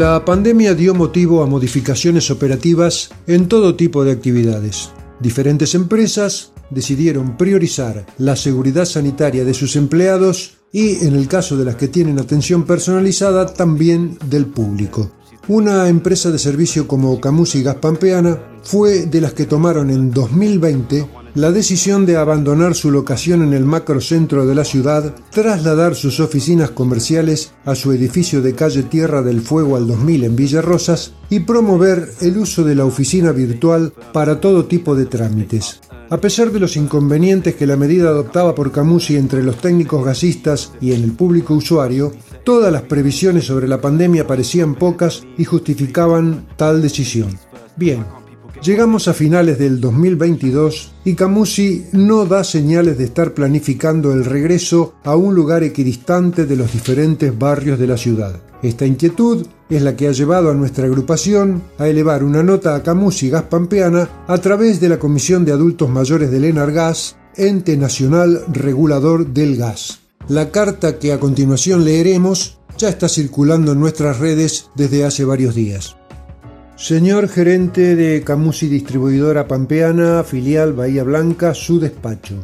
La pandemia dio motivo a modificaciones operativas en todo tipo de actividades. Diferentes empresas decidieron priorizar la seguridad sanitaria de sus empleados y, en el caso de las que tienen atención personalizada, también del público. Una empresa de servicio como Camusi Gas Pampeana fue de las que tomaron en 2020 la decisión de abandonar su locación en el macrocentro de la ciudad, trasladar sus oficinas comerciales a su edificio de calle Tierra del Fuego al 2000 en Villa Rosas y promover el uso de la oficina virtual para todo tipo de trámites. A pesar de los inconvenientes que la medida adoptaba por Camusi entre los técnicos gasistas y en el público usuario, todas las previsiones sobre la pandemia parecían pocas y justificaban tal decisión. Bien, Llegamos a finales del 2022 y Camusi no da señales de estar planificando el regreso a un lugar equidistante de los diferentes barrios de la ciudad. Esta inquietud es la que ha llevado a nuestra agrupación a elevar una nota a Camusi Gas Pampeana a través de la Comisión de Adultos Mayores del Enargas, ente nacional regulador del gas. La carta que a continuación leeremos ya está circulando en nuestras redes desde hace varios días. Señor gerente de Camusi Distribuidora Pampeana, filial Bahía Blanca, su despacho.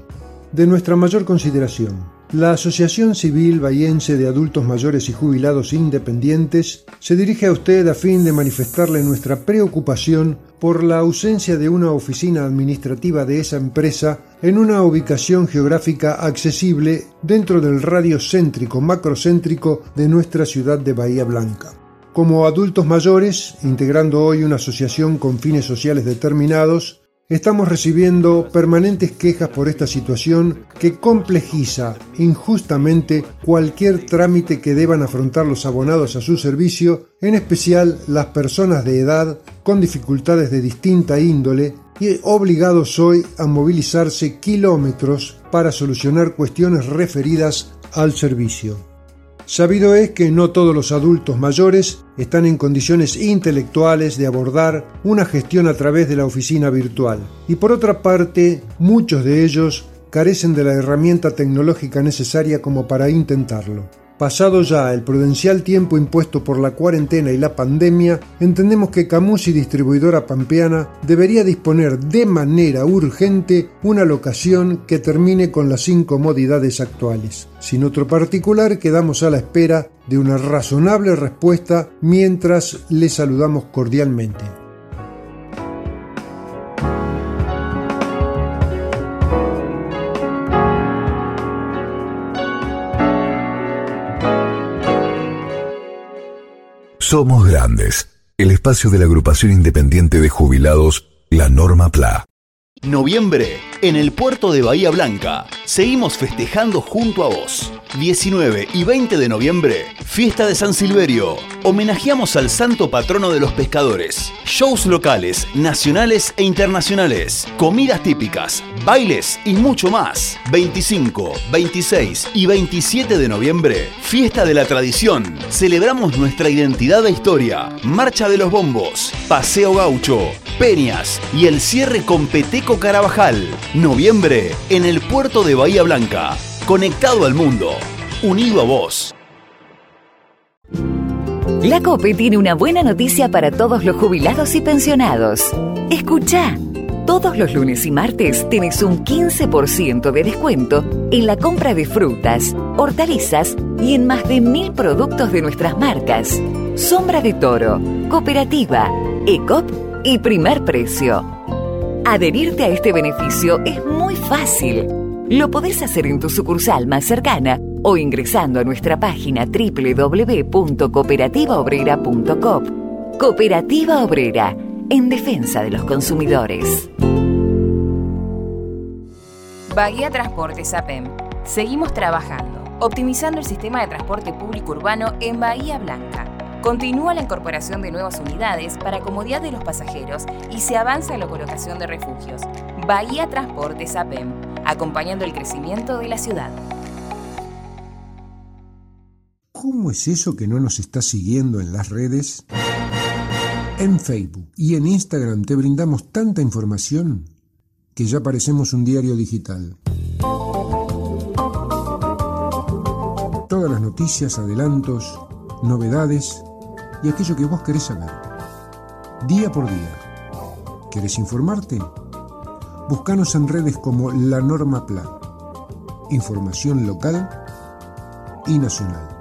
De nuestra mayor consideración, la Asociación Civil Bahiense de Adultos Mayores y Jubilados Independientes se dirige a usted a fin de manifestarle nuestra preocupación por la ausencia de una oficina administrativa de esa empresa en una ubicación geográfica accesible dentro del radio céntrico macrocéntrico de nuestra ciudad de Bahía Blanca. Como adultos mayores, integrando hoy una asociación con fines sociales determinados, estamos recibiendo permanentes quejas por esta situación que complejiza injustamente cualquier trámite que deban afrontar los abonados a su servicio, en especial las personas de edad con dificultades de distinta índole y obligados hoy a movilizarse kilómetros para solucionar cuestiones referidas al servicio. Sabido es que no todos los adultos mayores están en condiciones intelectuales de abordar una gestión a través de la oficina virtual y por otra parte muchos de ellos carecen de la herramienta tecnológica necesaria como para intentarlo. Pasado ya el prudencial tiempo impuesto por la cuarentena y la pandemia, entendemos que Camusi Distribuidora Pampeana debería disponer de manera urgente una locación que termine con las incomodidades actuales. Sin otro particular, quedamos a la espera de una razonable respuesta mientras le saludamos cordialmente. Somos Grandes, el espacio de la agrupación independiente de jubilados, la Norma PLA. Noviembre en el puerto de Bahía Blanca. Seguimos festejando junto a vos. 19 y 20 de noviembre, fiesta de San Silverio. Homenajeamos al santo patrono de los pescadores. Shows locales, nacionales e internacionales. Comidas típicas, bailes y mucho más. 25, 26 y 27 de noviembre, fiesta de la tradición. Celebramos nuestra identidad e historia. Marcha de los bombos, paseo gaucho, peñas y el cierre con Peteco Carabajal. Noviembre en el puerto de Bahía Blanca. Conectado al mundo. Unido a vos. La COPE tiene una buena noticia para todos los jubilados y pensionados. Escucha. Todos los lunes y martes tenés un 15% de descuento en la compra de frutas, hortalizas y en más de mil productos de nuestras marcas. Sombra de Toro, Cooperativa, ECOP y Primer Precio. Adherirte a este beneficio es muy fácil. Lo podés hacer en tu sucursal más cercana o ingresando a nuestra página www.cooperativaobrera.com. Cooperativa Obrera, en defensa de los consumidores. Bahía Transportes APEM. Seguimos trabajando, optimizando el sistema de transporte público urbano en Bahía Blanca. Continúa la incorporación de nuevas unidades para comodidad de los pasajeros y se avanza en la colocación de refugios. Bahía Transportes APEM, acompañando el crecimiento de la ciudad. ¿Cómo es eso que no nos está siguiendo en las redes? En Facebook y en Instagram te brindamos tanta información que ya parecemos un diario digital. Todas las noticias, adelantos, novedades y aquello que vos querés saber. Día por día. ¿Querés informarte? Búscanos en redes como La Norma Plan. Información local y nacional.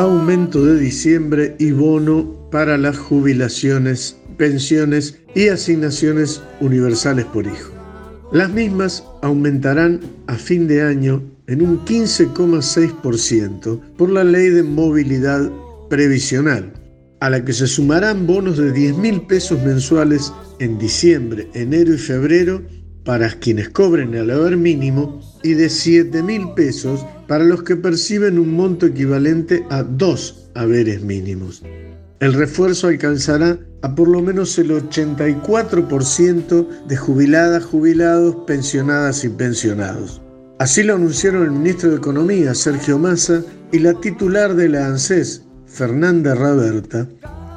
Aumento de diciembre y bono para las jubilaciones, pensiones y asignaciones universales por hijo. Las mismas aumentarán a fin de año en un 15,6% por la ley de movilidad previsional, a la que se sumarán bonos de 10 mil pesos mensuales en diciembre, enero y febrero para quienes cobren el haber mínimo y de 7 mil pesos para los que perciben un monto equivalente a dos haberes mínimos. El refuerzo alcanzará a por lo menos el 84% de jubiladas, jubilados, pensionadas y pensionados. Así lo anunciaron el ministro de Economía, Sergio Massa, y la titular de la ANSES, Fernanda Raberta,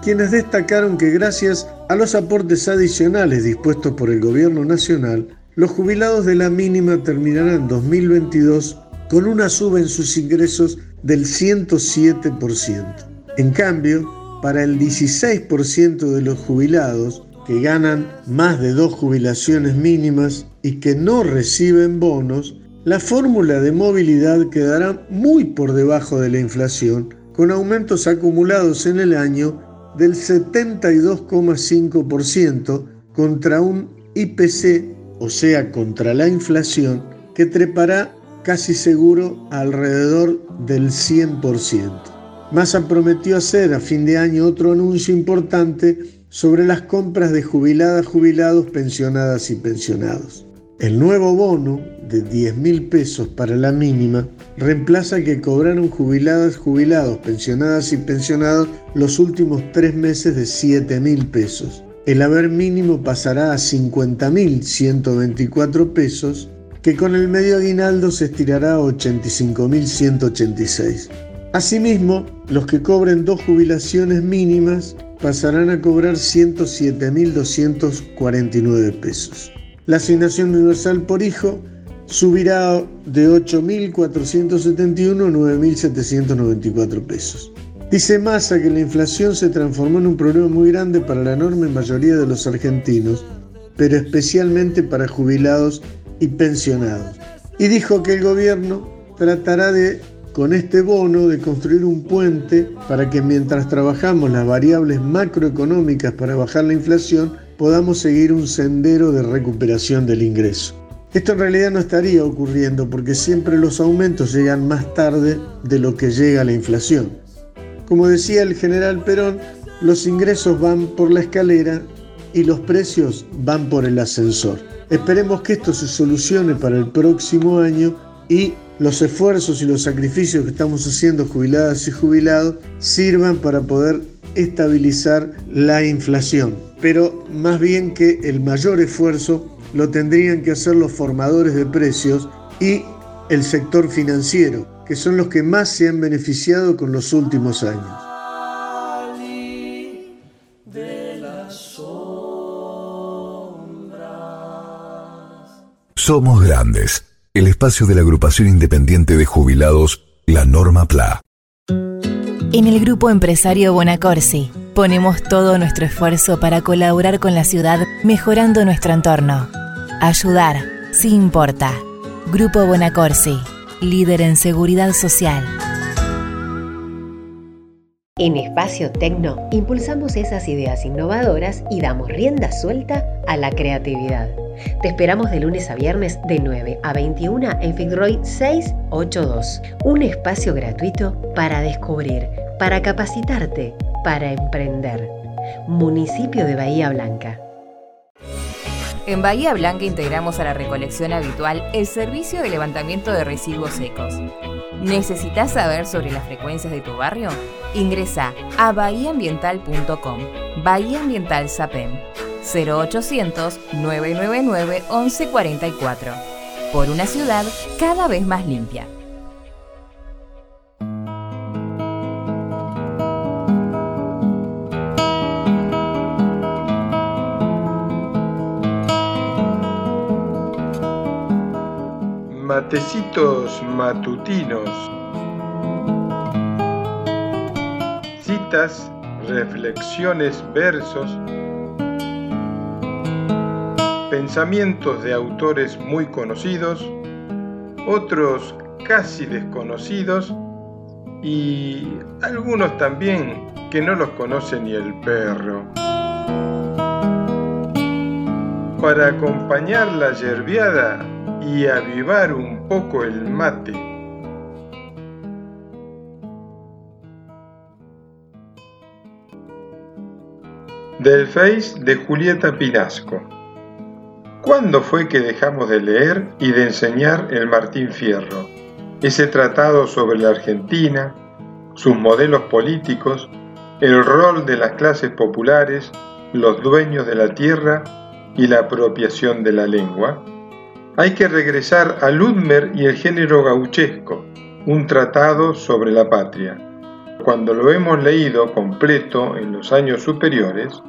quienes destacaron que gracias a los aportes adicionales dispuestos por el Gobierno Nacional, los jubilados de la mínima terminarán 2022 con una suba en sus ingresos del 107%. En cambio, para el 16% de los jubilados que ganan más de dos jubilaciones mínimas y que no reciben bonos, la fórmula de movilidad quedará muy por debajo de la inflación, con aumentos acumulados en el año del 72,5% contra un IPC, o sea, contra la inflación, que trepará casi seguro alrededor del 100%. Massa prometió hacer a fin de año otro anuncio importante sobre las compras de jubiladas, jubilados, pensionadas y pensionados. El nuevo bono de 10 mil pesos para la mínima reemplaza que cobraron jubiladas, jubilados, pensionadas y pensionados los últimos tres meses de 7 mil pesos. El haber mínimo pasará a 50 mil 124 pesos que con el medio aguinaldo se estirará a 85.186. Asimismo, los que cobren dos jubilaciones mínimas pasarán a cobrar 107.249 pesos. La asignación universal por hijo subirá de 8.471 a 9.794 pesos. Dice Massa que la inflación se transformó en un problema muy grande para la enorme mayoría de los argentinos, pero especialmente para jubilados y pensionados. Y dijo que el gobierno tratará de con este bono de construir un puente para que mientras trabajamos las variables macroeconómicas para bajar la inflación, podamos seguir un sendero de recuperación del ingreso. Esto en realidad no estaría ocurriendo porque siempre los aumentos llegan más tarde de lo que llega la inflación. Como decía el general Perón, los ingresos van por la escalera y los precios van por el ascensor. Esperemos que esto se solucione para el próximo año y los esfuerzos y los sacrificios que estamos haciendo jubiladas y jubilados sirvan para poder estabilizar la inflación. Pero más bien que el mayor esfuerzo lo tendrían que hacer los formadores de precios y el sector financiero, que son los que más se han beneficiado con los últimos años. Somos Grandes, el espacio de la agrupación independiente de jubilados, la Norma PLA. En el grupo empresario Bonacorsi ponemos todo nuestro esfuerzo para colaborar con la ciudad mejorando nuestro entorno. Ayudar, sí importa. Grupo Bonacorsi, líder en seguridad social. En Espacio Tecno impulsamos esas ideas innovadoras y damos rienda suelta a la creatividad. Te esperamos de lunes a viernes de 9 a 21 en Fitzroy 682. Un espacio gratuito para descubrir, para capacitarte, para emprender. Municipio de Bahía Blanca. En Bahía Blanca integramos a la recolección habitual el servicio de levantamiento de residuos secos. ¿Necesitas saber sobre las frecuencias de tu barrio? Ingresa a bahiaambiental.com. Bahía Ambiental SAPEM 0800 999 1144. Por una ciudad cada vez más limpia. Matecitos matutinos. Citas, reflexiones, versos. Pensamientos de autores muy conocidos, otros casi desconocidos y algunos también que no los conoce ni el perro. Para acompañar la yerbiada y avivar un poco el mate. Del Face de Julieta Pinasco. ¿Cuándo fue que dejamos de leer y de enseñar el Martín Fierro? Ese tratado sobre la Argentina, sus modelos políticos, el rol de las clases populares, los dueños de la tierra y la apropiación de la lengua hay que regresar a Ludmer y el género gauchesco, un tratado sobre la patria. Cuando lo hemos leído completo en los años superiores,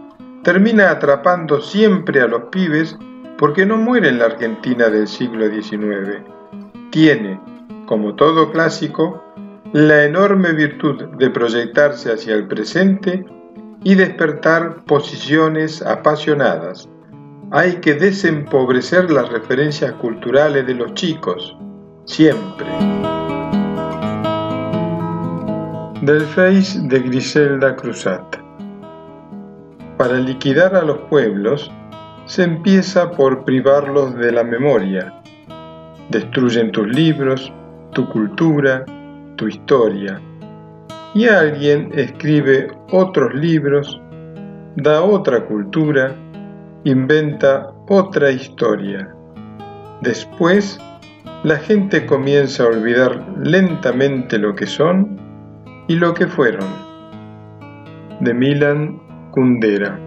termina atrapando siempre a los pibes porque no muere en la Argentina del siglo XIX. Tiene, como todo clásico, la enorme virtud de proyectarse hacia el presente y despertar posiciones apasionadas, hay que desempobrecer las referencias culturales de los chicos, siempre. Del Face de Griselda Cruzat. Para liquidar a los pueblos, se empieza por privarlos de la memoria. Destruyen tus libros, tu cultura, tu historia. Y alguien escribe otros libros, da otra cultura, inventa otra historia. Después, la gente comienza a olvidar lentamente lo que son y lo que fueron. De Milan Kundera.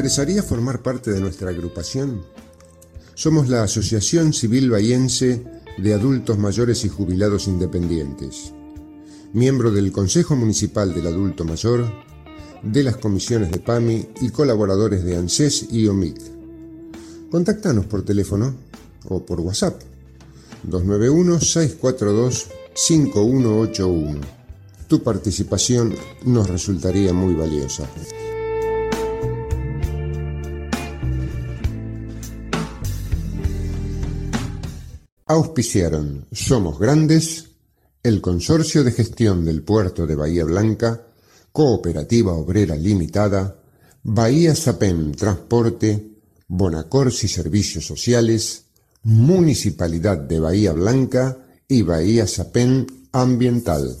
Interesaría formar parte de nuestra agrupación? Somos la Asociación Civil Bahiense de Adultos Mayores y Jubilados Independientes, miembro del Consejo Municipal del Adulto Mayor, de las comisiones de PAMI y colaboradores de ANSES y OMIC. Contáctanos por teléfono o por WhatsApp 291-642-5181. Tu participación nos resultaría muy valiosa. Auspiciaron Somos Grandes, el Consorcio de Gestión del Puerto de Bahía Blanca, Cooperativa Obrera Limitada, Bahía Sapem Transporte, Bonacorsi Servicios Sociales, Municipalidad de Bahía Blanca y Bahía Sapem Ambiental.